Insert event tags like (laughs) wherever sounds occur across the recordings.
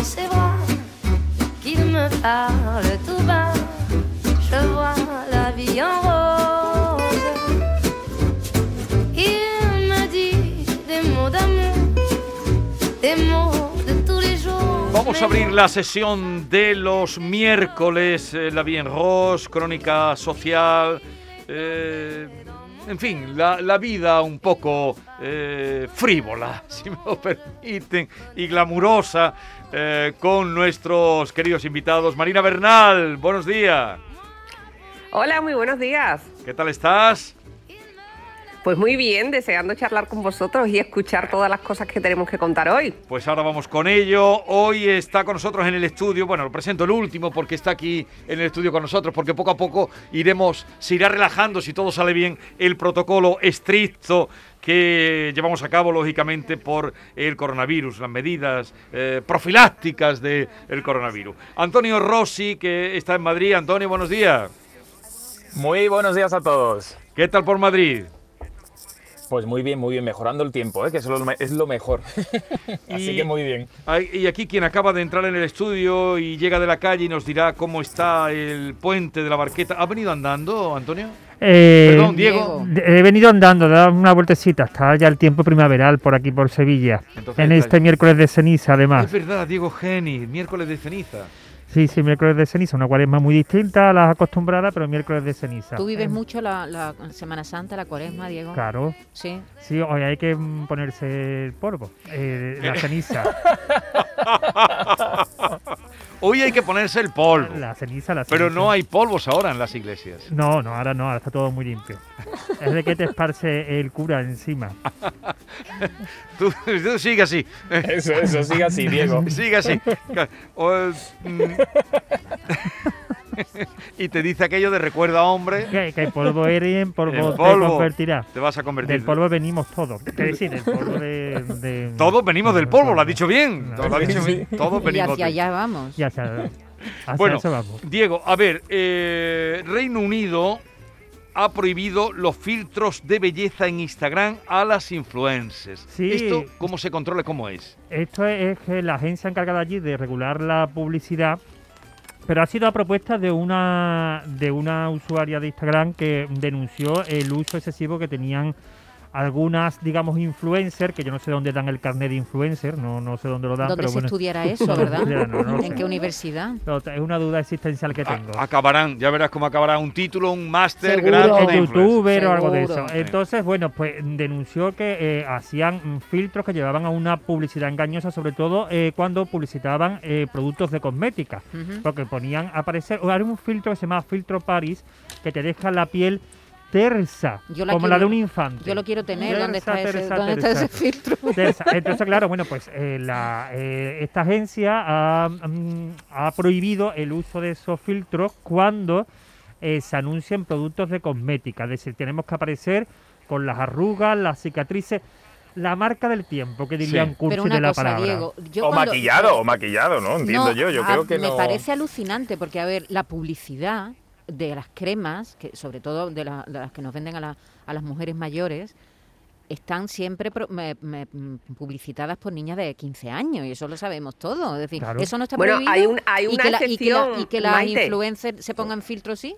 dans ses bras, qu'il me parle tout bas. Je vois la vie en rose. Il me dit des mots d'amour, des mots de tous les jours. Vamos a abrir la sesión de los miércoles, eh, La Bien Rose, crónica social, eh, en fin, la, la vida un poco eh, frívola, (laughs) si me lo permiten, y glamurosa, eh, con nuestros queridos invitados. Marina Bernal, buenos días. Hola, muy buenos días. ¿Qué tal estás? Pues muy bien, deseando charlar con vosotros y escuchar todas las cosas que tenemos que contar hoy. Pues ahora vamos con ello. Hoy está con nosotros en el estudio, bueno, lo presento el último porque está aquí en el estudio con nosotros, porque poco a poco iremos, se irá relajando, si todo sale bien, el protocolo estricto que llevamos a cabo, lógicamente, por el coronavirus, las medidas eh, profilácticas del coronavirus. Antonio Rossi, que está en Madrid. Antonio, buenos días. Muy buenos días a todos. ¿Qué tal por Madrid? Pues muy bien, muy bien, mejorando el tiempo, ¿eh? que eso es lo me- es lo mejor. (laughs) Así Y- que muy bien. Y aquí quien acaba de entrar en el estudio y llega de la calle y nos dirá cómo está el puente de la barqueta. ¿Ha venido andando, Antonio? Eh, Perdón, Diego. He venido andando, he dado una vueltecita. Está ya el tiempo primaveral por aquí, por Sevilla. Entonces, en este miércoles de ceniza, además. Es verdad, Diego Geni, miércoles de ceniza. Sí, sí, miércoles de ceniza. Una cuaresma muy distinta a las acostumbradas, pero miércoles de ceniza. ¿Tú vives Eh, mucho la, la Semana Santa, la Cuaresma, Diego? Claro. Sí. Sí, hoy hay que mm, ponerse el polvo, eh, la ceniza. (laughs) (laughs) Hoy hay que ponerse el polvo. La ceniza, la Pero ceniza. no hay polvos ahora en las iglesias. No, no, ahora no, ahora está todo muy limpio. es de que te esparce el cura encima. (laughs) Tú, tú sigue así. Eso, eso, sigue así, Diego. Sigue así. (laughs) O, mm, (laughs) y te dice aquello de recuerda, hombre, Que, que el polvo eres y en polvo, En te convertirás. te vas a convertir. Del polvo venimos todos. Es decir, del polvo de. de- Todos venimos del polvo, lo ha dicho bien. No, Lo ha dicho bien. Todos Y venimos hacia de- allá vamos. Ya sea, hacia (laughs) Bueno, eso vamos. Diego, a ver, eh, Reino Unido ha prohibido los filtros de belleza en Instagram a las influencers. Sí. ¿Esto cómo se controla? ¿Cómo es? Esto es, es que la agencia encargada allí de regular la publicidad, pero ha sido a propuesta de una de una usuaria de Instagram que denunció el uso excesivo que tenían algunas, digamos, influencers, que yo no sé dónde dan el carnet de influencer, no, no sé dónde lo dan, ¿Dónde pero se bueno. estudiará (laughs) eso, verdad? no, no, ¿En sé. qué universidad? No, Es una duda existencial que A- tengo. acabarán, ya verás cómo acabará un título, un máster grado de influencer. youtuber o algo de eso. Entonces, bueno, pues denunció que eh, hacían mm, filtros que llevaban a una publicidad engañosa, sobre todo eh, cuando publicitaban eh, productos de cosmética. Porque ponían a aparecer, o hay un filtro que se llama filtro Paris, que te deja la piel tersa, Yo la como la de un infante. Yo lo quiero tener. ¿Dónde Tersa, está ese, tersa, ¿dónde está tersa. ese filtro? (laughs) Tersa. Entonces, claro, bueno, pues eh, la, eh, esta agencia ha, mm, ha prohibido el uso de esos filtros cuando eh, se anuncian productos de cosmética. Es decir, tenemos que aparecer con las arrugas, las cicatrices, la marca del tiempo, que diría Sí. Pero una de la cosa, palabra. Diego. Yo O cuando- maquillado, o maquillado, ¿no? Entiendo No, yo. Yo a- creo que me no. parece alucinante porque, a ver, la publicidad de las cremas, que sobre todo de, la- de las que nos venden a, la- a las mujeres mayores, están siempre pro- me- me- mm, publicitadas por niñas de 15 años y eso lo sabemos todo. Es decir, Claro. eso no está Bueno, prohibido. hay un- hay y una que la- y que la- y que las Maite. influencers se pongan filtros, sí.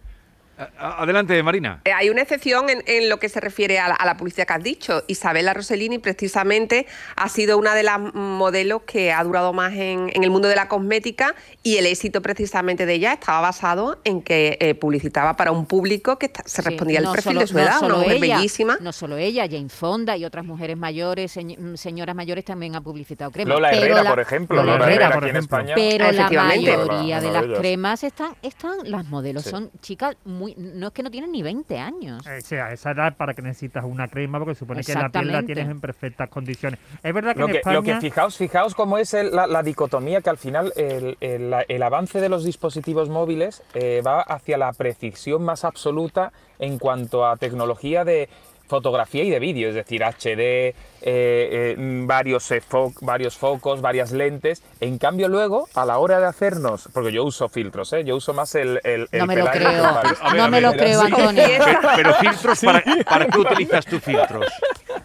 Adelante, Marina. Eh, Hay una excepción en, en lo que se refiere a la, a la publicidad que has dicho. Isabela Rossellini precisamente ha sido una de las modelos que ha durado más en, en el mundo de la cosmética y el éxito precisamente de ella estaba basado en que eh, publicitaba para un público que está- se Sí, respondía al no perfil solo- de su no edad, una solo mujer ella, bellísima. No solo ella, Jane Fonda y otras mujeres mayores, señ- mm, señoras mayores también ha publicitado cremas. Lola pero Herrera, la- por ejemplo. Lola Lola, Herrera, Herrera, por aquí en ejemplo. España. Pero la mayoría Una de las cremas están, están, las modelos Sí. son chicas muy, no es que no tienen ni 20 años. Eh, O sea, esa edad para que necesitas una crema, porque supone que la piel la tienes en perfectas condiciones. Es verdad que Lo en que, España... lo que fijaos, fijaos cómo es el- la, la dicotomía que al final el, el- la- el avance de los dispositivos móviles eh, va hacia la precisión más absoluta en cuanto a tecnología de fotografía y de vídeo, es decir, HD, eh, eh, mm, varios, eh, fo- varios focos, varias lentes. En cambio luego, a la hora de hacernos, porque yo uso filtros, ¿eh? yo uso más el... el, el No me lo creo. No me lo creo. Antonio. Pero, pero filtros, para, ¿para qué utilizas tú filtros?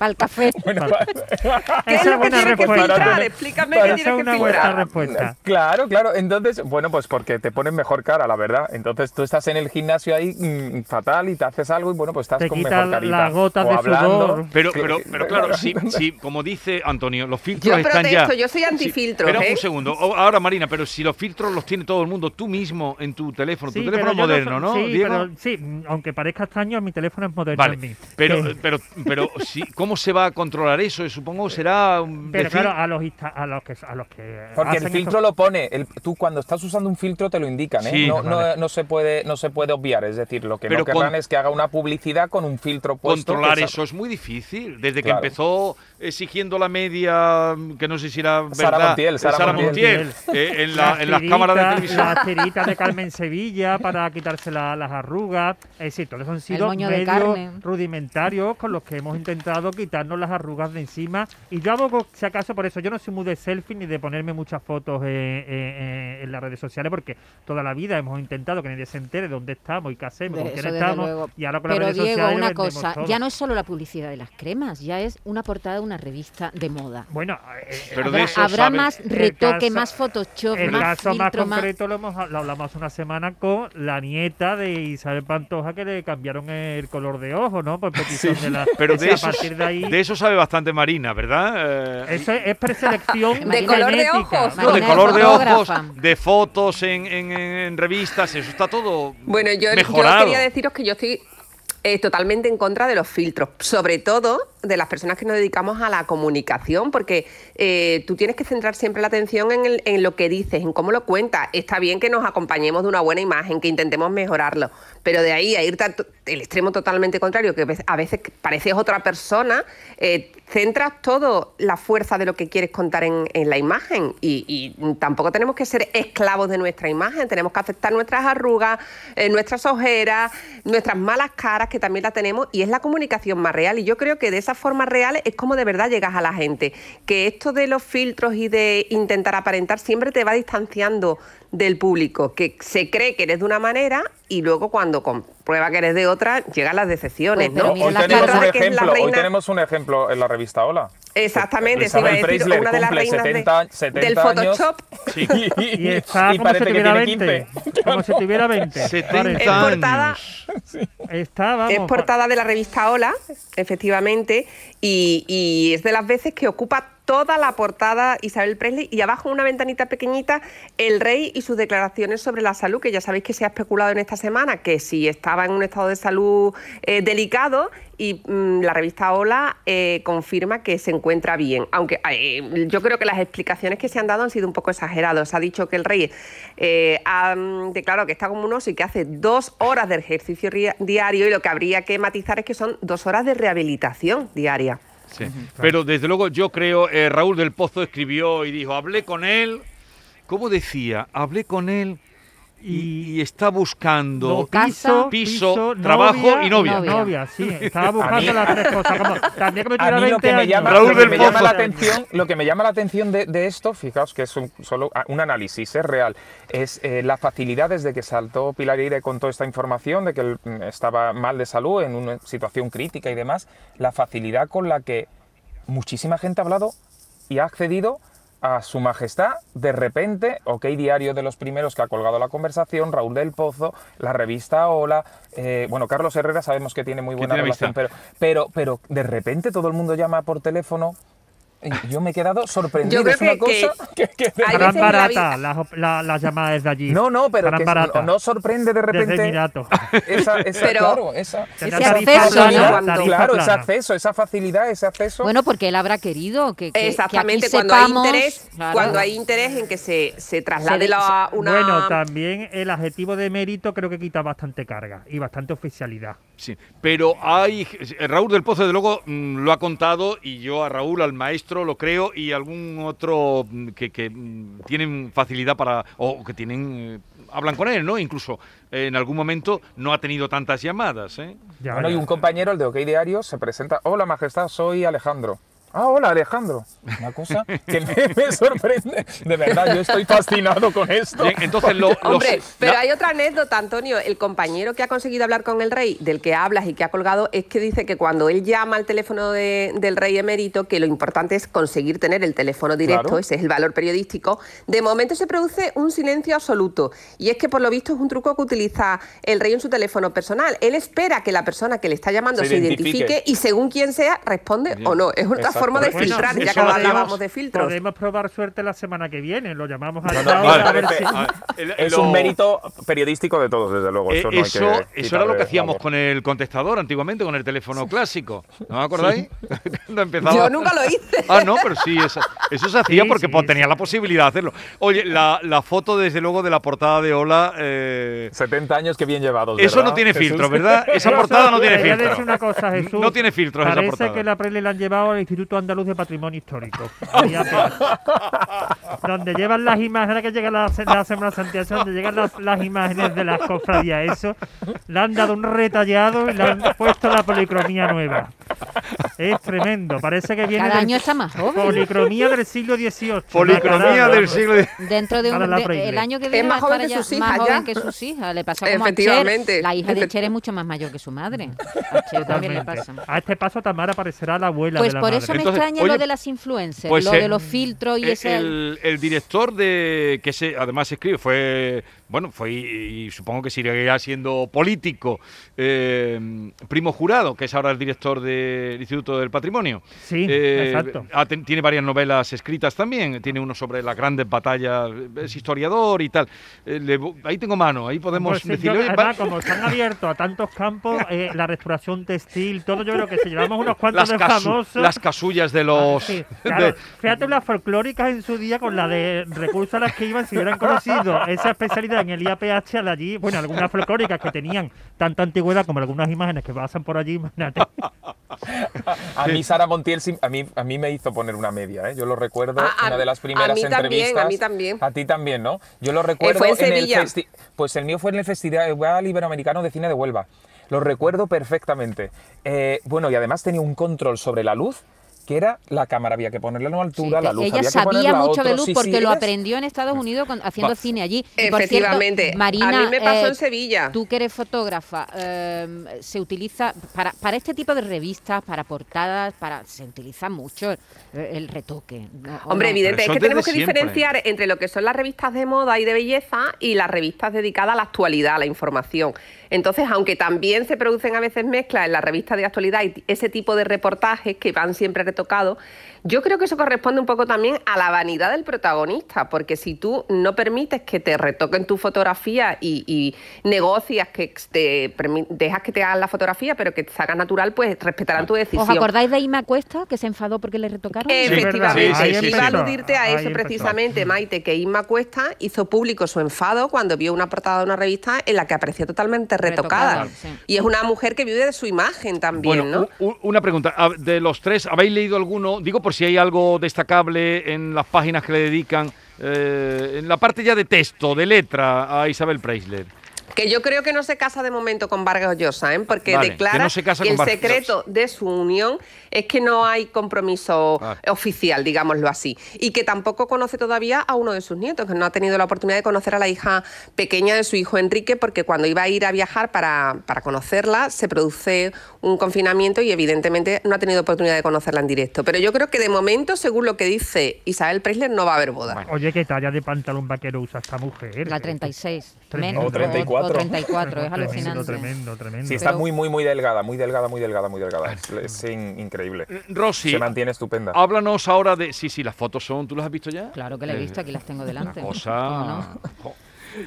El café. (laughs) Bueno, (laughs) ¿Qué es lo que buena tienes que respuesta. filtrar? Explícame qué es que filtrar. respuesta. Claro, claro. Entonces, bueno, pues porque te ponen mejor cara, la verdad. Entonces tú estás en el gimnasio ahí mm, fatal y te haces algo y bueno, pues estás Te con mejor carita. las gotas O de hablando. sudor. Pero, Sí, pero, pero (laughs) claro, sí, sí, como dice Antonio, los filtros Yo están protesto, ya. yo soy antifiltros, Espera ¿eh? un segundo. Ahora, Marina, pero si los filtros los tiene todo el mundo, tú mismo en tu teléfono, tu Sí, teléfono pero moderno, ¿no? Sí, Diego? pero, sí, aunque parezca extraño, mi teléfono es moderno en Vale, mí. pero, pero, pero sí, ¿cómo se va a controlar eso? Supongo será un pero claro, a los, a los que a los que Porque el filtro lo pone, el- tú cuando estás usando un filtro te lo indican, ¿eh? Sí, no, no- vale. no se puede, no se puede obviar, es decir, lo que Pero no querrán con- es que haga una publicidad con un filtro puesto. Controlar eso es muy difícil. Desde que empezó exigiendo la media, mm, que no sé si era verdad, Sara Montiel, Sara Montiel, eh, en, la- en las tiritas- cámaras de televisión. Las tiritas de Carmen Sevilla para quitarse la- las arrugas. Es decir, todos han sido medios Carmen. rudimentarios con los que hemos intentado quitarnos las arrugas de encima. Y yo abogo, si acaso, por eso yo no soy muy de selfie ni de ponerme muchas fotos eh, eh, eh, en las redes sociales, porque toda la vida hemos intentado que nadie se entere de dónde estamos y qué hacemos, De con quién eso, estamos. luego. Y ahora con las Pero redes Diego, sociales una cosa, todo. ya no es solo la publicidad de las cremas, ya es una portada de una revista de moda. Bueno, eh, Pero de habrá eso habrá más retoque, caso- más Photoshop, El más caso más filtro, más... concreto lo, hemos, lo hablamos una semana con la nieta de Isabel Pantoja que le cambiaron el color de ojo, ¿no? Por petición de la... Pero (laughs) de a partir de ahí... de eso sabe bastante Marina, ¿verdad? Eh, Eso es, es preselección (laughs) De color de ojos, no, de color de ojos, de fotos en, en- en revistas, eso está todo Bueno, yo, yo quería deciros que yo estoy eh, totalmente en contra de los filtros, sobre todo de las personas que nos dedicamos a la comunicación, porque eh, tú tienes que centrar siempre la atención en, el- en lo que dices, en cómo lo cuentas. Está bien que nos acompañemos de una buena imagen, que intentemos mejorarlo, pero de ahí a irte al to- el extremo totalmente contrario, que a veces pareces otra persona, eh, centras todo la fuerza de lo que quieres contar en, en la imagen y, tampoco tenemos que ser esclavos de nuestra imagen, tenemos que aceptar nuestras arrugas, eh, nuestras ojeras, nuestras malas caras, que también las tenemos, y es la comunicación más real. Y yo creo que de esa forma real es como de verdad llegas a la gente. Que esto de los filtros y de intentar aparentar siempre te va distanciando del público, que se cree que eres de una manera y luego cuando comprueba que eres de otra, llegan las decepciones, Pues, ¿no? Hoy tenemos, un hoy reina- tenemos un ejemplo en la revista Hola. Exactamente, eso iba a decir, una de las reinas de- 70, 70 del años. Photoshop. (laughs) Y está y como si que tuviera tiene 20. 15. Como si tuviera 20. 70 (laughs) Es portada- años. Está, vamos, es portada de la revista Hola, efectivamente, y, y es de las veces que ocupa toda la portada Isabel Presley y abajo una ventanita pequeñita el rey y sus declaraciones sobre la salud, que ya sabéis que se ha especulado en esta semana que si estaba en un estado de salud eh, delicado y mm, la revista Hola eh, confirma que se encuentra bien, aunque eh, yo creo que las explicaciones que se han dado han sido un poco exageradas. Ha dicho que el rey ha mm, declarado que está como un oso y que hace dos horas de ejercicio ri- diario y lo que habría que matizar es que son dos horas de rehabilitación diaria. Sí. Pero desde luego yo creo, eh, Raúl del Pozo escribió y dijo, hablé con él, ¿cómo decía? Hablé con él y, y está buscando No, Casa, piso, trabajo y novia. Novia. sí. (laughs) Estaba buscando las tres cosas. Como, también que me A tuviera mí lo 20 que me llama, Raúl del me llama la atención, lo que me llama la atención de, de esto, fijaos que es un, solo ah, un análisis, es real, es eh, la facilidad desde que saltó Pilar Eire con toda esta información de que él mm, estaba mal de salud, en una situación crítica y demás, la facilidad con la que muchísima gente ha hablado y ha accedido a su majestad, de repente, OK Diario de los primeros que ha colgado la conversación, Raúl del Pozo, la revista Hola, eh, bueno, Carlos Herrera sabemos que tiene muy buena relación, pero, pero, pero de repente todo el mundo llama por teléfono yo me he quedado sorprendido. Yo creo es una que- cosa que, que de hay veces en la las, la- las llamadas de allí. No, no, pero que no, no sorprende de Desde repente esa, (laughs) esa, Pero- claro, esa, Ese tarifa acceso, plana, ¿no? Claro, ese acceso, esa facilidad, ese acceso. Bueno, porque él habrá querido que, que- que Exactamente, aquí cuando sepamos, hay interés, claro. cuando hay interés en que se, se traslade Se- la, una Bueno, también el adjetivo de mérito creo que quita bastante carga y bastante oficialidad. Sí, pero hay Raúl del Pozo, desde luego, mm, lo ha contado y yo a Raúl, al maestro, lo creo y algún otro mm, que, que, mm, tienen facilidad para o que tienen eh, hablan con él, ¿no? Incluso eh, en algún momento no ha tenido tantas llamadas, ¿eh? Ya, Bueno, y un compañero, el de OK Diario, se presenta. Hola, majestad, soy Alejandro. Ah, hola Alejandro. Una cosa que me, me sorprende. De verdad, yo estoy fascinado con esto. Bien, entonces lo- los- Hombre, pero hay otra anécdota, Antonio. El compañero que ha conseguido hablar con el rey, del que hablas y que ha colgado, es que dice que cuando él llama al teléfono de- del rey emérito, que lo importante es conseguir tener el teléfono directo, Claro. ese es el valor periodístico, de momento se produce un silencio absoluto. Y es que por lo visto es un truco que utiliza el rey en su teléfono personal. Él espera que la persona que le está llamando Se se, identifique. identifique y según quien sea, responde Bien. o no. Es. Forma de Bueno, filtrar, ya que hablábamos de filtros. Podemos probar suerte la semana que viene. Lo llamamos a No, no, esta vale, hora a ver parece- si- el- Es un mérito periodístico de todos, desde luego. Eh, Eso, no hay eso, que eso era lo que hacíamos con el contestador antiguamente, con el teléfono clásico. ¿No os acordáis? (laughs) Cuando empezaba... Yo nunca lo hice. Ah, no, pero sí, eso, eso se hacía Sí, porque sí, pues, sí. tenía la posibilidad de hacerlo. Oye, la, la foto, desde luego, de la portada de Ola. eh, 70 años que bien llevados. eso ¿verdad, no tiene Jesús? filtro, ¿verdad? Esa portada no tiene filtro. una cosa, Jesús. No tiene filtros esa Parece portada. que la Prele la han llevado al Instituto Andaluz de Patrimonio Histórico. (laughs) Donde llevan las imágenes, ahora que llega la, la Semana Santa, donde llegan las, las imágenes de las cofradías, eso, le han dado un retallado y le han puesto la policromía nueva. Es tremendo, parece que viene Cada del- año está más joven. policromía del siglo XVIII. Policromía del siglo XIX. Dentro de un de- el año que Es viene más va a joven que ya sus más hijas, joven ya. que sus hijas. Le pasa como a Cher. Efectivamente. La hija de Cher es mucho más mayor que su madre. A Cher también le pasa. A este paso Tamara aparecerá la abuela Pues de la por madre. eso me Entonces, extraña oye, lo de las influencers, pues, lo de los filtros y ese... el, el director de que se además escribe fue bueno fue y, supongo que seguirá siendo político eh, primo jurado que es ahora el director del Instituto del Patrimonio Sí, Eh, exacto. tiene varias novelas escritas también tiene uno sobre las grandes batallas es historiador y tal Eh, le- ahí tengo mano ahí podemos Pues sí, yo, "Oye, además, como están abiertos a tantos campos, (laughs) eh, la restauración textil, todo, yo creo que si llevamos unos cuantos las, de famosos. las casullas de los Sí, de- claro, fíjate las folclóricas en su día con la de recursos a las que iban, si hubieran conocido esa especialidad en el IAPH, al allí, bueno, algunas folclóricas que tenían tanta antigüedad como algunas imágenes que pasan por allí, imagínate. A mí Sara Montiel a mí, a mí me hizo poner una media, ¿eh? yo lo recuerdo, Ah, a- una de las a primeras mí también, entrevistas. a mí también. A ti también, ¿no? Yo lo recuerdo fue en el festi- Pues el mío fue en el Festival Iberoamericano de Cine de Huelva. Lo recuerdo perfectamente. Eh, bueno, y además tenía un control sobre la luz que era la cámara había que ponerla a una Sí, altura, la que luz ella había que sabía ponerla a mucho de luz Sí, sí, porque lo eres- aprendió en Estados Unidos con- haciendo Va. cine allí. Y por cierto, Efectivamente. Marina, a mí me pasó eh, en Sevilla. Tú que eres fotógrafa, eh, se utiliza para, para este tipo de revistas, para portadas, para se utiliza mucho el, el retoque. ¿no? ¿O Hombre, no? evidente, es que tenemos que siempre. diferenciar entre lo que son las revistas de moda y de belleza y las revistas dedicadas a la actualidad, a la información. Entonces, aunque también se producen a veces mezclas en las revistas de actualidad y ese tipo de reportajes que van siempre retocados, yo creo que eso corresponde un poco también a la vanidad del protagonista, porque si tú no permites que te retoquen tu fotografía y, y negocias que te dejas que te hagan la fotografía, pero que te salga natural, pues respetarán tu decisión. ¿Os acordáis de Ima Cuesta que se enfadó porque le retocaron? Efectivamente. Sí, sí, sí, iba a aludirte a eso precisamente, Maite, que Inma Cuesta hizo público su enfado cuando vio una portada de una revista en la que apareció totalmente retocada. Retocada, sí. Y es una mujer que vive de su imagen también, Bueno, ¿no? una pregunta. De los tres, ¿habéis leído alguno? Digo por si hay algo destacable en las páginas que le dedican, eh, en la parte ya de texto, de letra, a Isabel Preisler. Que yo creo que no se casa de momento con Vargas Llosa, ¿eh? porque Vale, que declara no se casa que el Vargas secreto de su unión es que no hay compromiso Vale. oficial, digámoslo así, y que tampoco conoce todavía a uno de sus nietos, que no ha tenido la oportunidad de conocer a la hija pequeña de su hijo Enrique, porque cuando iba a ir a viajar para, para conocerla se produce un confinamiento y evidentemente no ha tenido oportunidad de conocerla en directo. Pero yo creo que de momento, según lo que dice Isabel Preisler, no va a haber boda. Bueno. Oye, qué talla de pantalón vaquero usa esta mujer. La 36. Tremendo. menos, O 34. O, 34, es Tremendo, alucinante. Tremendo, tremendo. Sí, está Pero- muy, muy, muy delgada, muy delgada, muy delgada, muy delgada. Es, es in- increíble. Rosy, Se mantiene estupenda. háblanos ahora de... Sí, sí, las fotos son... ¿Tú las has visto ya? Claro que la he visto, aquí las tengo delante. Una (laughs) ¿Cómo cosa... no?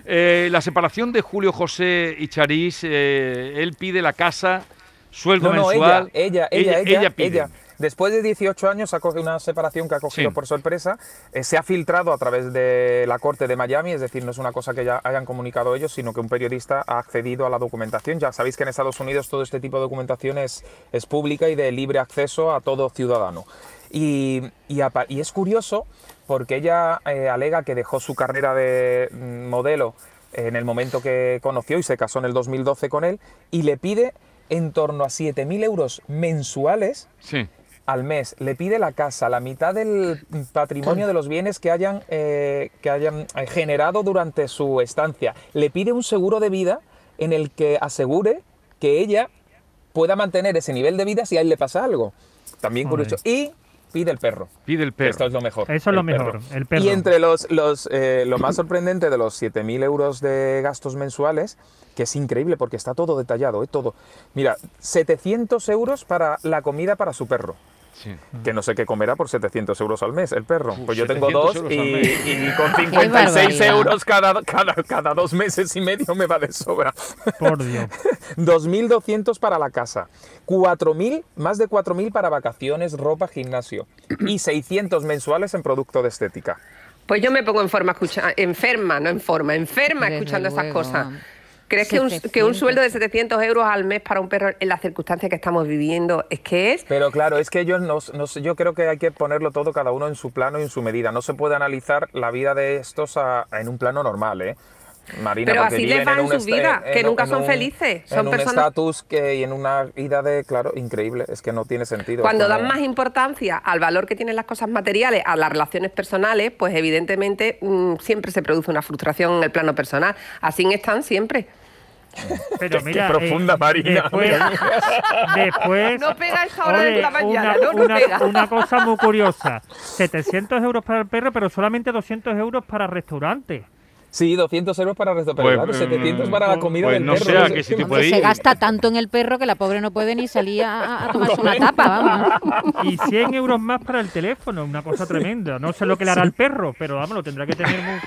Eh, la separación de Julio José y Charís, eh, él pide la casa, sueldo No, no, mensual. ella, ella, ella, ella, pide. ella. Después de 18 años ha cogido una separación que ha cogido Sí. por sorpresa. eh, se ha filtrado a través de la corte de Miami, es decir, no es una cosa que ya hayan comunicado ellos, sino que un periodista ha accedido a la documentación. Ya sabéis que en Estados Unidos todo este tipo de documentación es, es pública y de libre acceso a todo ciudadano. Y, y es curioso porque ella eh, alega que dejó su carrera de mm, modelo en el momento que conoció y se casó en el 2012 con él y le pide en torno a 7.000 euros mensuales Sí. Al mes, le pide la casa, la mitad del patrimonio de los bienes que hayan, eh, que hayan eh, generado durante su estancia, le pide un seguro de vida en el que asegure que ella pueda mantener ese nivel de vida si a él le pasa algo. También curioso. Y pide el perro. Pide el perro. Esto es lo mejor. Eso es lo el mejor, perro. el perro. Y entre los, los eh, lo más sorprendente de los 7.000 euros de gastos mensuales, que es increíble porque está todo detallado, ¿eh? todo. Mira, 700 euros para la comida para su perro. Sí. Que no sé qué comerá por 700 euros al mes el perro. Uf, pues yo tengo 700 dos y, y con Qué 56 barbaridad. euros cada, cada, cada dos meses y medio me va de sobra. Por Dios. (laughs) 2.200 para la casa, 4.000, más de 4.000 para vacaciones, ropa, gimnasio y 600 mensuales en producto de estética. Pues yo me pongo en forma escucha- enferma, no en forma, enferma Desde escuchando luego. cosas. ¿Crees que un, que un 700? sueldo de 700 euros al mes para un perro en las circunstancias que estamos viviendo es que es? Pero claro, es que ellos no, no sé, yo creo que hay que ponerlo todo cada uno en su plano y en su medida. No se puede analizar la vida de estos a- en un plano normal, ¿eh? Marina, Pero así les va en un su este- vida, que en nunca en son un- felices, son en un personas- estatus que y en una vida de, claro, increíble. Es que no tiene sentido. Cuando Como- dan más importancia al valor que tienen las cosas materiales, a las relaciones personales, pues evidentemente mm, siempre se produce una frustración en el plano personal. Así están siempre. Pero Qué mira, profunda, eh, Marina. Después, después No pega esa hora de oye, la mañana, una, no, no una- pega. una cosa muy curiosa. 700 euros para el perro, pero solamente 200 euros para restaurantes. Sí, 200 euros para el pero Pues, claro, 700 mm, para la comida pues del no perro. sé a sé. qué sitio Hombre, puede se ir. gasta tanto en el perro que la pobre no puede ni salir a, a tomarse una tapa, vamos. (laughs) Y 100 euros más para el teléfono, una cosa tremenda. No sé lo que le hará al perro, pero vamos, lo tendrá que tener muy,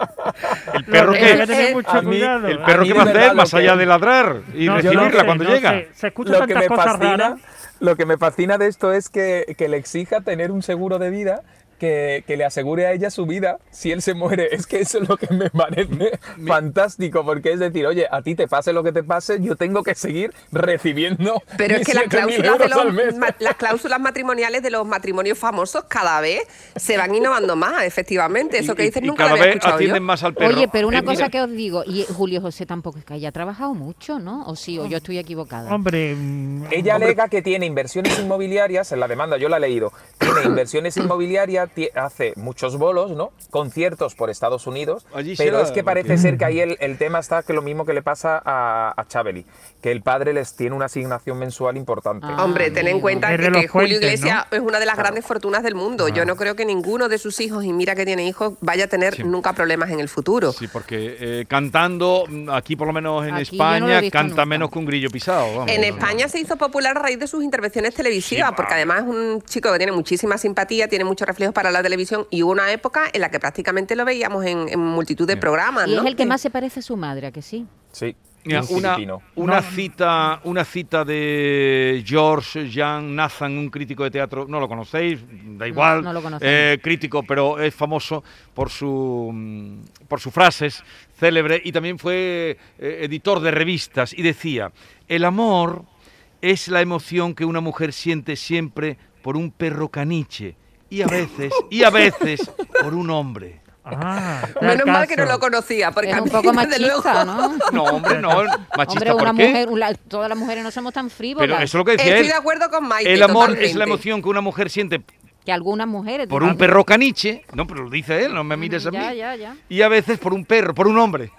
(laughs) El perro que que tener mucho a mí- cuidado. el perro que va a hacer más allá que- de ladrar y No, recibirla sé, cuando no llega. sé. Se escuchan lo que me cosas fascina, raras. lo que me fascina de esto es que, que le exija tener un seguro de vida que, que le asegure a ella su vida si él se muere. Es que eso es lo que me parece fantástico, porque es decir, oye, a ti te pase lo que te pase, yo tengo que seguir recibiendo Pero es que las 7.000 cláusulas, de los, ma- las cláusulas matrimoniales de los matrimonios famosos cada vez se van innovando más, efectivamente. Eso que Y- dices y nunca cada lo había vez yo. atienden más al perro. Oye, pero una Eh, mira, cosa que os digo, y Julio José tampoco es que haya trabajado mucho, ¿no? O sí, o yo estoy equivocada. Hombre, Ella hombre, alega que tiene inversiones inmobiliarias, en la demanda yo la he leído, tiene inversiones (clears throat) inmobiliarias, hace muchos bolos, ¿no? Conciertos por Estados Unidos, Allí pero será es que parece porque- ser que ahí el, el tema está que lo mismo que le pasa a, a Chabeli, que el padre les tiene una asignación mensual importante. Ah. Hombre, ten en cuenta que, Julio Iglesias es una de las grandes fortunas del mundo. Yo no creo que ninguno de sus hijos, y mira que tiene hijos, vaya a tener Sí. nunca problemas en el futuro. Sí, porque eh, cantando, mm, aquí por lo menos en Aquí no España, canta nunca. menos que un grillo pisado. vamos. En No, España se hizo popular a raíz de sus intervenciones televisivas, Sí, porque además es un chico que tiene muchísima simpatía, tiene muchos reflejos para la televisión y hubo una época en la que prácticamente lo veíamos en, en multitud de programas. Y ¿no? es el que más se parece a su madre, ¿a que sí? Sí, Mira, un una, una cita, una cita de George Jean Nathan, un crítico de teatro, no lo conocéis, da igual, no lo eh, crítico, pero es famoso por su mm, por sus frases célebre y también fue eh, editor de revistas y decía, el amor es la emoción que una mujer siente siempre por un perro caniche y a veces y a veces por un hombre. ah, Menos mal que no lo conocía, porque Es a un poco machista, ¿no? (laughs) No, hombre, no, machista, Hombre, una ¿por qué? mujer, una- todas las mujeres no somos tan frívolas. Pero eso es lo que decía Estoy él. de acuerdo con Maite. El amor es la emoción que una mujer siente Que algunas mujeres... por un también. perro caniche, no, pero lo dice él, no me mires a mí. Ya, ya, ya. Y a veces por un perro, por un hombre.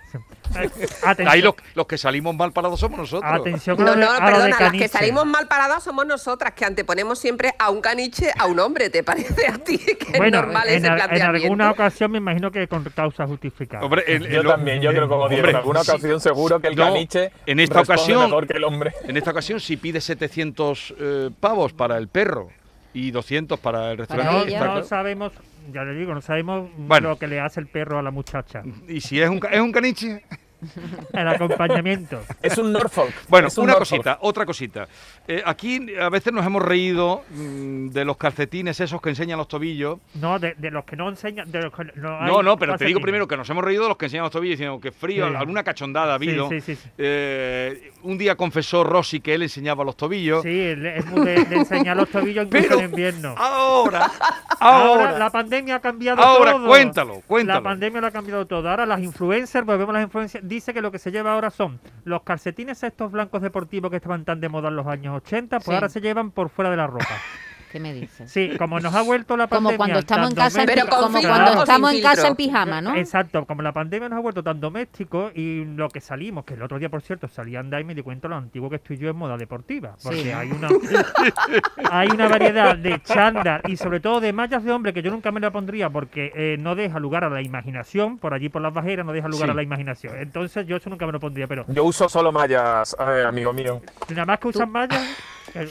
Atención, Ahí los, los que salimos mal parados somos nosotros. atención con No, no, a perdona, las que salimos mal paradas somos nosotras, que anteponemos siempre a un caniche a un hombre. ¿Te parece a ti (laughs) que es Bueno, normal en, ese al- en planteamiento? alguna ocasión me imagino que con causa justificada. Hombre, Yo también, yo creo como Hombre, en alguna sí. ocasión seguro que el No, caniche en esta ocasión- mejor que el hombre. En esta ocasión, si pide 700 eh, pavos para el perro y 200 para el restaurante, Para no, ella. está no claro. sabemos, ya le digo, no sabemos Bueno. lo que le hace el perro a la muchacha. y si es un, es un caniche. (laughs) El acompañamiento. Es un Norfolk. Bueno, un una Norfolk. cosita, otra cosita. Eh, aquí a veces nos hemos reído mm, de los calcetines esos que enseñan los tobillos. No, de, de los que no enseñan. De los que no, hay No, no, pero te digo primero que nos hemos reído de los que enseñan los tobillos diciendo que frío, Sí. alguna cachondada ha habido. sí, sí, sí. Eh, un día confesó Rossi que él enseñaba los tobillos. Sí, el- es muy de, de enseñar los tobillos incluso Pero en invierno. ahora, (laughs) Ahora, ahora, la pandemia ha cambiado ahora, todo. cuéntalo, cuéntalo. La pandemia lo ha cambiado todo. Ahora las influencers, volvemos a las influencers, dice que lo que se lleva ahora son los calcetines estos blancos deportivos que estaban tan de moda en los años 80, pues Sí. ahora se llevan por fuera de la ropa. (laughs) ¿Qué me dices? Sí, como nos ha vuelto la Como pandemia. cuando estamos en casa, en como cuando estamos en casa en pijama, ¿no? Exacto, como la pandemia nos ha vuelto tan doméstico y lo que salimos, que el otro día, por cierto, salí a andar y me di cuenta lo antiguo que estoy yo en moda deportiva. Porque Sí. hay una (laughs) hay una variedad de chándal y sobre todo de mallas de hombre que yo nunca me la pondría porque eh, no deja lugar a la imaginación, por allí por las bajeras no deja lugar Sí. a la imaginación. Entonces yo eso nunca me lo pondría, pero Yo uso solo mallas, eh, amigo mío. nada más que usan mallas...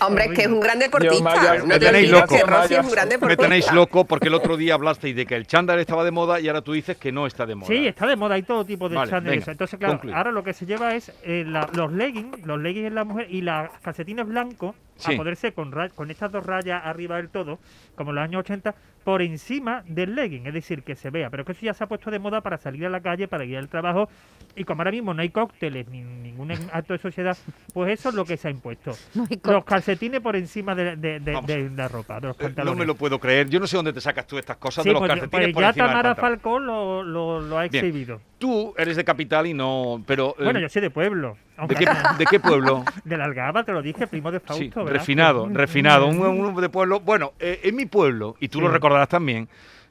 Hombre, es que es un gran deportista. Me te tenéis loco. que Rossi es Maya, un gran Me tenéis loco porque el otro día hablasteis de que el chándal estaba de moda y ahora tú dices que no está de moda. Sí, está de moda, hay todo tipo de Vale, chándal. Entonces, claro, concluye. ahora lo que se lleva es eh, la- los leggings, los leggings en la mujer y las calcetines blancos, Sí. a poder ser con, con estas dos rayas arriba del todo, como en los años 80, por encima del legging, es decir, que se vea. Pero que eso ya se ha puesto de moda para salir a la calle, para ir al trabajo, y como ahora mismo no hay cócteles ni ningún (laughs) acto de sociedad, pues eso es lo que se ha impuesto. (laughs) No Los calcetines por encima de, de- de- Vamos. de la ropa, de los Eh, No pantalones. me lo puedo creer. Yo no sé dónde te sacas tú estas cosas Sí, de los pues, calcetines pues por ya encima Tamara. Falcón lo, lo- lo ha Bien. Tú eres de capital y no... Pero, eh, Bueno, yo soy de pueblo. ¿de, qué, ¿De qué pueblo? (laughs) De la Algaba, te lo dije, primo de Fausto. Refinado, refinado. Un, un de pueblo. Bueno, eh, en mi pueblo, y tú Sí. lo recordarás también,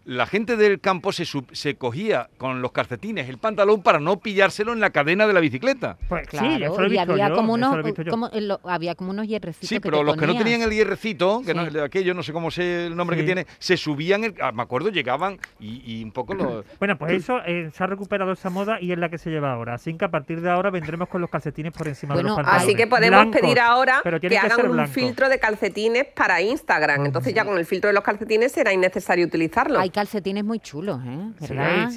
la gente del campo se, sub- se cogía con los calcetines el pantalón para no pillárselo en la cadena de la bicicleta. Pues Claro, sí, eso lo he y visto había yo, como unos, lo he visto yo. como, eh, lo- había como unos hierrecitos Sí, que pero te los que no tenían el hierrecito, que no, Sí. de aquello, no sé cómo sé el nombre Sí. que tiene, se subían, el- ah, me acuerdo, llegaban y, y un poco lo... (clears throat) Bueno, pues eso eh, se ha recuperado esa moda y es la que se lleva ahora. Así que a partir de ahora vendremos con los calcetines por encima Bueno, de los pantalones. Así que podemos Blancos, pedir ahora pero que hagan un filtro de calcetines para Instagram. Entonces ya con el filtro de los calcetines será innecesario utilizarlo. Hay calcetines muy chulos, ¿eh?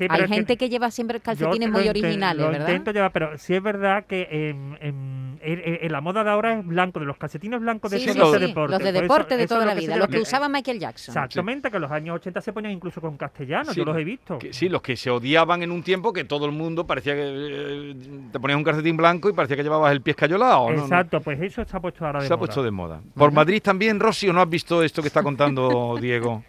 Hay que gente que, lleva siempre calcetines muy originales, lo ¿verdad? intento llevar, pero sí es verdad que en, en- en la moda de ahora es blanco, de los calcetines blancos de Sí, esos sí, de sí, deporte. los de Por eso- deporte de toda la se vida, los que usaba Michael Jackson. Exactamente, que los años 80 se ponían incluso con castellano, Sí, yo los he visto. que- sí, los que se odiaban en un tiempo que todo el mundo parecía que eh, te ponías un calcetín blanco y parecía que llevabas el pie escayolado. Exacto, pues eso se ha puesto ahora de Se ha moda. puesto de moda. ¿Por Madrid también, Rosy, o no has visto esto que está contando (laughs) Diego?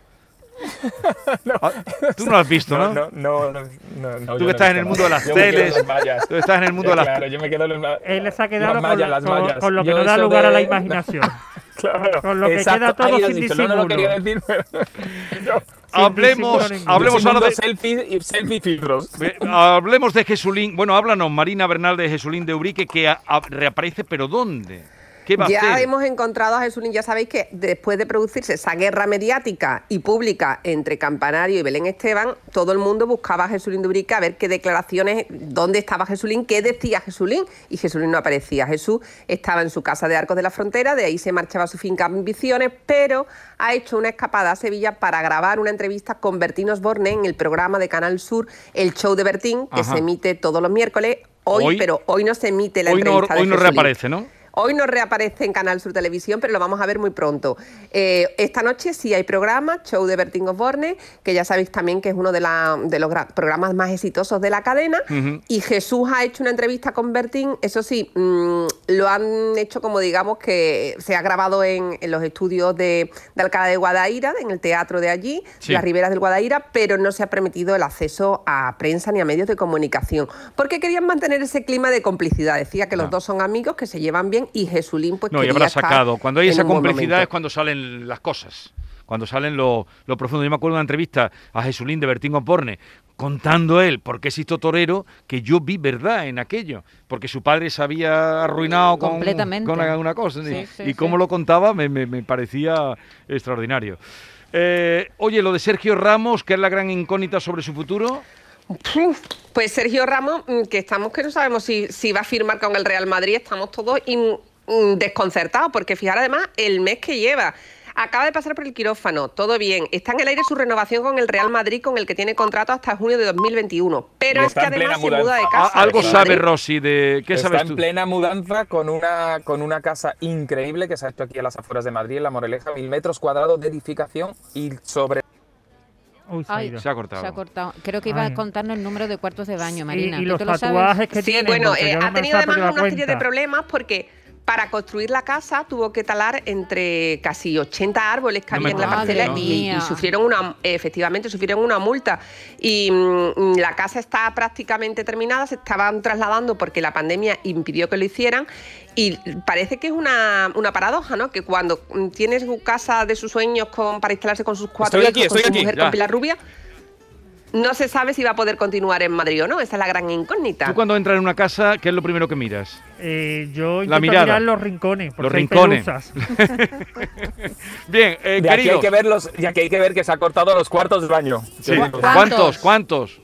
(laughs) Ah, Tú no lo has visto, ¿no? No, no, no, no, no, Tú que no estás en el mundo de las Yo me quedo en teles, las mallas. tú estás en el mundo de las Claro, yo me quedo en las Él se ha quedado las con, mallas, la- las con- con lo que Yo no da lugar a la de- imaginación. (laughs) Claro, Con lo que exacto. queda todo sin dicho. No, no lo disimulo. quería decir, pero... (laughs) Hablemos, disimulo hablemos ahora de, selfie y selfie filtros. Hablemos de Jesulín. Bueno, háblanos, Marina Bernal de Jesulín de Ubrique, que a- a- reaparece, pero ¿dónde? ¿Qué va a Ya hacer? hemos encontrado a Jesulín, ya sabéis que después de producirse esa guerra mediática y pública entre Campanario y Belén Esteban, todo el mundo buscaba a Jesulín de Ubrique a ver qué declaraciones, dónde estaba Jesulín, qué decía Jesulín, y Jesulín no aparecía. Jesús estaba en su casa de Arcos de la Frontera, de ahí se marchaba a su finca Ambiciones, pero ha hecho una escapada a Sevilla para grabar una entrevista con Bertín Osborne en el programa de Canal Sur, El Show de Bertín, que Ajá. se emite todos los miércoles. Hoy, Hoy- pero hoy no se emite la Hoy no, entrevista de hoy no reaparece, ¿no? Hoy no reaparece en Canal Sur Televisión, pero lo vamos a ver muy pronto. Eh, esta noche sí hay programa, Show de Bertín Osborne, que ya sabéis también que es uno de, la- de los gra- programas más exitosos de la cadena. Y Jesús ha hecho una entrevista con Bertín, eso sí, mm, lo han hecho como digamos que se ha grabado en, en los estudios de, de Alcalá de Guadaira, en el teatro de allí, Sí. las riberas del Guadaira, pero no se ha permitido el acceso a prensa ni a medios de comunicación, porque querían mantener ese clima de complicidad. Decía que los dos son amigos, que se llevan bien y Jesulín pues No, y habrá sacado. Cuando hay esa complicidad es cuando salen las cosas. Cuando salen lo, lo profundo. Yo me acuerdo de una entrevista a Jesulín de Bertín Osborne contando él por qué existió torero, que yo vi verdad en aquello, porque su padre se había arruinado con, Completamente. con alguna cosa. y- Sí, sí, y cómo sí. lo contaba me, me- me parecía extraordinario. Eh, oye, lo de Sergio Ramos, que es la gran incógnita sobre su futuro. Pues Sergio Ramos, mm, que estamos que no sabemos si, si va a firmar con el Real Madrid, estamos todos in- desconcertados, porque fijar además el mes que lleva. Acaba de pasar por el quirófano, todo bien. Está en el aire su renovación con el Real Madrid, con el que tiene contrato hasta junio de 2021. Pero es que en además se muda de casa. Algo sabe. Rossi de... ¿Qué Está sabes en tú? plena mudanza con una, con una casa increíble que se ha hecho aquí a las afueras de Madrid, en La Moreleja, mil metros cuadrados de edificación y sobre Uy, se ha Ay, ido. Se ha cortado. Se ha cortado. Creo que iba Ay. a contarnos el número de cuartos de baño, Marina. y, y ¿Tú los te lo tatuajes que Sí, tiene. bueno, eh, ha tenido además una dar serie de cuenta. problemas porque para construir la casa tuvo que talar entre casi 80 árboles que No había en la parcela y, sufrieron una, efectivamente, sufrieron una multa. Y mm, la casa está prácticamente terminada, se estaban trasladando porque la pandemia impidió que lo hicieran. Y parece que es una, una paradoja, ¿no? Que cuando mm, tienes su casa de sus sueños con, para instalarse con sus cuatro Estoy hijos, aquí, con su aquí, mujer, ya. con Pilar Rubia, no se sabe si va a poder continuar en Madrid o no. Esa es la gran incógnita. Tú cuando entras en una casa, ¿qué es lo primero que miras? Eh, yo La intento mirada. mirar los rincones. Los rincones. (laughs) Bien, eh, De aquí hay que ver los, de aquí hay que ver que se ha cortado los cuartos del baño. Sí. ¿Cuántos? ¿Cuántos?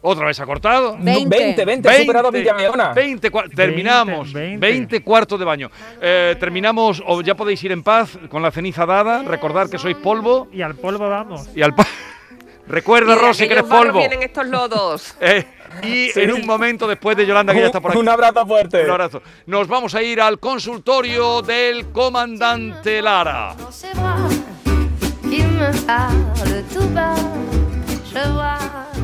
¿Otra vez ha cortado? No, Veinte. 20, 20, he superado Villameona. 20 cua- terminamos. 20, 20. cuartos de baño. Eh, terminamos, o ya podéis ir en paz con la ceniza dada. Recordar que sois polvo Y al polvo vamos. y al pa- (laughs) Recuerda, Rosy, que eres polvo. vienen estos lodos. (laughs) Eh, y en un momento después de Yolanda, que ya está por aquí. Un abrazo fuerte. Un abrazo. Nos vamos a ir al consultorio del comandante Lara. dans